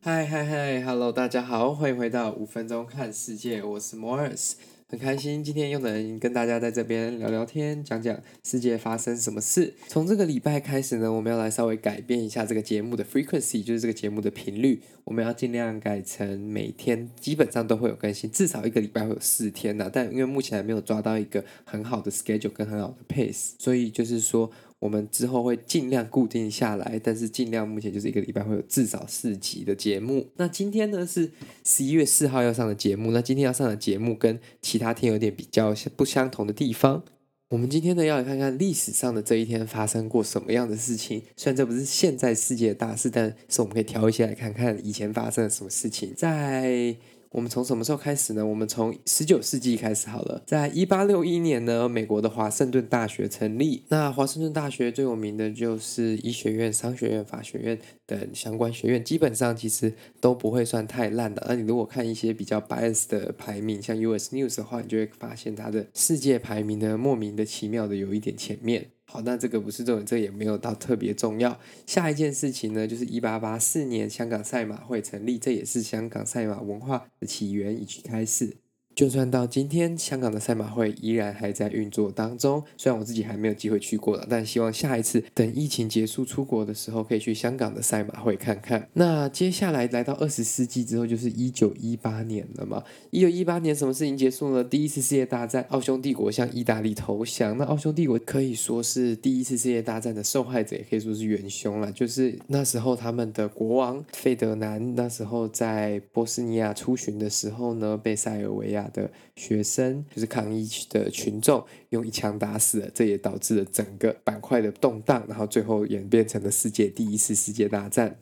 嗨嗨嗨，Hello，大家好，欢迎回到五分钟看世界，我是 Morris，很开心今天又能跟大家在这边聊聊天，讲讲世界发生什么事。从这个礼拜开始呢，我们要来稍微改变一下这个节目的 frequency，就是这个节目的频率，我们要尽量改成每天基本上都会有更新，至少一个礼拜会有四天呐。但因为目前还没有抓到一个很好的 schedule 跟很好的 pace，所以就是说。我们之后会尽量固定下来，但是尽量目前就是一个礼拜会有至少四集的节目。那今天呢是十一月四号要上的节目，那今天要上的节目跟其他天有点比较不相同的地方。我们今天呢要来看看历史上的这一天发生过什么样的事情。虽然这不是现在世界的大事，但是我们可以挑一些来看看以前发生了什么事情。在我们从什么时候开始呢？我们从十九世纪开始好了。在一八六一年呢，美国的华盛顿大学成立。那华盛顿大学最有名的就是医学院、商学院、法学院等相关学院，基本上其实都不会算太烂的。而你如果看一些比较 bias 的排名，像 US News 的话，你就会发现它的世界排名呢，莫名的奇妙的有一点前面。好，那这个不是重点，这也没有到特别重要。下一件事情呢，就是一八八四年香港赛马会成立，这也是香港赛马文化的起源以及开始。就算到今天，香港的赛马会依然还在运作当中。虽然我自己还没有机会去过了，但希望下一次等疫情结束出国的时候，可以去香港的赛马会看看。那接下来来到二十世纪之后，就是一九一八年了嘛。一九一八年什么事情结束了？第一次世界大战，奥匈帝国向意大利投降。那奥匈帝国可以说是第一次世界大战的受害者，也可以说是元凶了。就是那时候他们的国王费德南，那时候在波斯尼亚出巡的时候呢，被塞尔维亚的学生就是抗议的群众用一枪打死了，这也导致了整个板块的动荡，然后最后演变成了世界第一次世界大战。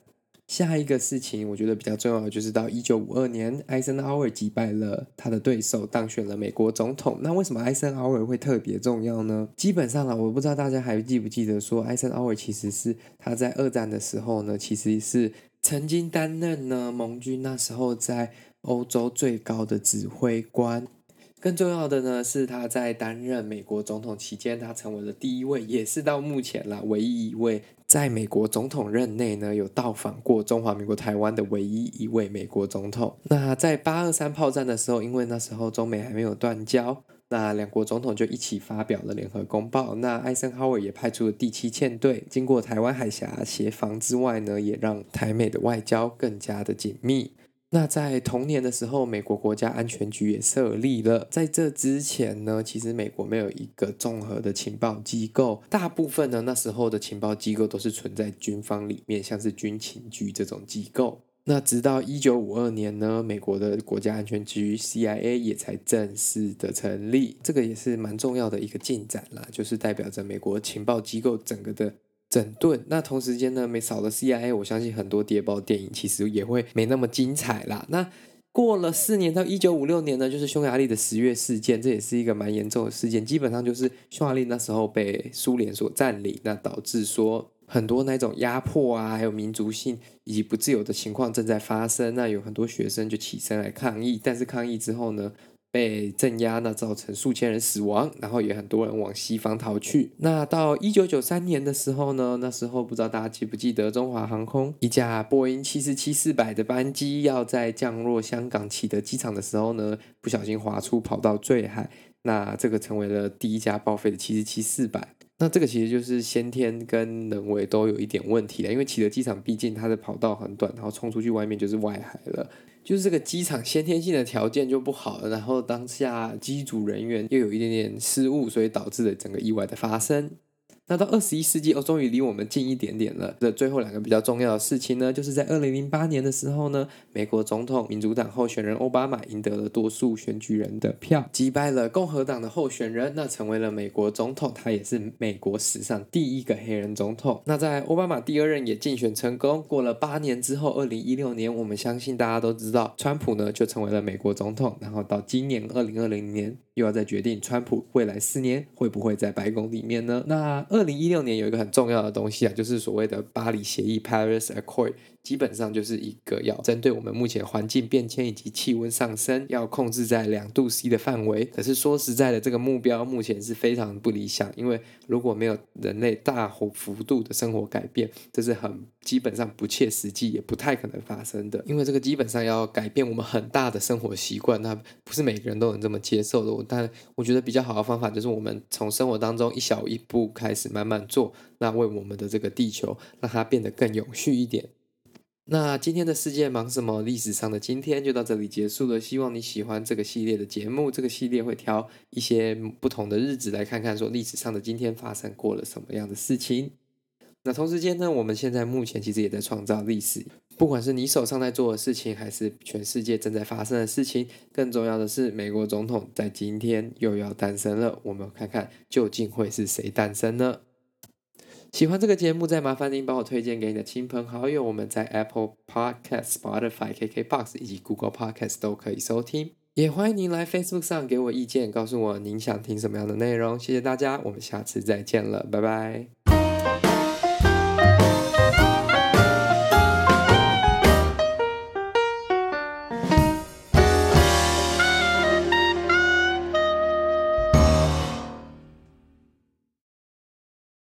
下一个事情，我觉得比较重要的就是到一九五二年，艾森豪威尔击败了他的对手，当选了美国总统。那为什么艾森豪威尔会特别重要呢？基本上啊，我不知道大家还记不记得说，艾森豪威尔其实是他在二战的时候呢，其实是曾经担任呢盟军那时候在。欧洲最高的指挥官，更重要的呢是他在担任美国总统期间，他成为了第一位，也是到目前啦唯一一位在美国总统任内呢有到访过中华民国台湾的唯一一位美国总统。那在八二三炮战的时候，因为那时候中美还没有断交，那两国总统就一起发表了联合公报。那艾森豪威尔也派出了第七舰队，经过台湾海峡协防之外呢，也让台美的外交更加的紧密。那在同年的时候，美国国家安全局也设立了。在这之前呢，其实美国没有一个综合的情报机构，大部分呢那时候的情报机构都是存在军方里面，像是军情局这种机构。那直到一九五二年呢，美国的国家安全局 CIA 也才正式的成立，这个也是蛮重要的一个进展啦，就是代表着美国情报机构整个的。整顿。那同时间呢，没少了 CIA，我相信很多谍报电影其实也会没那么精彩啦。那过了四年到一九五六年呢，就是匈牙利的十月事件，这也是一个蛮严重的事件。基本上就是匈牙利那时候被苏联所占领，那导致说很多那种压迫啊，还有民族性以及不自由的情况正在发生。那有很多学生就起身来抗议，但是抗议之后呢，被镇压，那造成数千人死亡，然后也很多人往西方逃去。那到一九九三年的时候呢，那时候不知道大家记不记得，中华航空一架波音七四七四百的班机要在降落香港启德机场的时候呢，不小心滑出跑道坠海，那这个成为了第一架报废的七四七四百。那这个其实就是先天跟人为都有一点问题的，因为启德机场毕竟它的跑道很短，然后冲出去外面就是外海了。就是这个机场先天性的条件就不好了，然后当下机组人员又有一点点失误，所以导致了整个意外的发生。那到二十一世纪哦，终于离我们近一点点了。这最后两个比较重要的事情呢，就是在二零零八年的时候呢，美国总统民主党候选人奥巴马赢得了多数选举人的票，击败了共和党的候选人，那成为了美国总统。他也是美国史上第一个黑人总统。那在奥巴马第二任也竞选成功，过了八年之后，二零一六年，我们相信大家都知道，川普呢就成为了美国总统。然后到今年二零二零年。又要再决定川普未来四年会不会在白宫里面呢？那二零一六年有一个很重要的东西啊，就是所谓的巴黎协议 （Paris Accord），基本上就是一个要针对我们目前环境变迁以及气温上升，要控制在两度 C 的范围。可是说实在的，这个目标目前是非常不理想，因为如果没有人类大幅幅度的生活改变，这是很基本上不切实际，也不太可能发生的。因为这个基本上要改变我们很大的生活习惯，那不是每个人都能这么接受的。但我觉得比较好的方法就是我们从生活当中一小一步开始慢慢做，那为我们的这个地球让它变得更有序一点。那今天的世界忙什么？历史上的今天就到这里结束了。希望你喜欢这个系列的节目。这个系列会挑一些不同的日子来看看，说历史上的今天发生过了什么样的事情。那同时间呢，我们现在目前其实也在创造历史。不管是你手上在做的事情，还是全世界正在发生的事情，更重要的是，美国总统在今天又要诞生了。我们看看究竟会是谁诞生呢？喜欢这个节目，再麻烦您帮我推荐给你的亲朋好友。我们在 Apple Podcast、Spotify、KKBox 以及 Google Podcast 都可以收听。也欢迎您来 Facebook 上给我意见，告诉我您想听什么样的内容。谢谢大家，我们下次再见了，拜拜。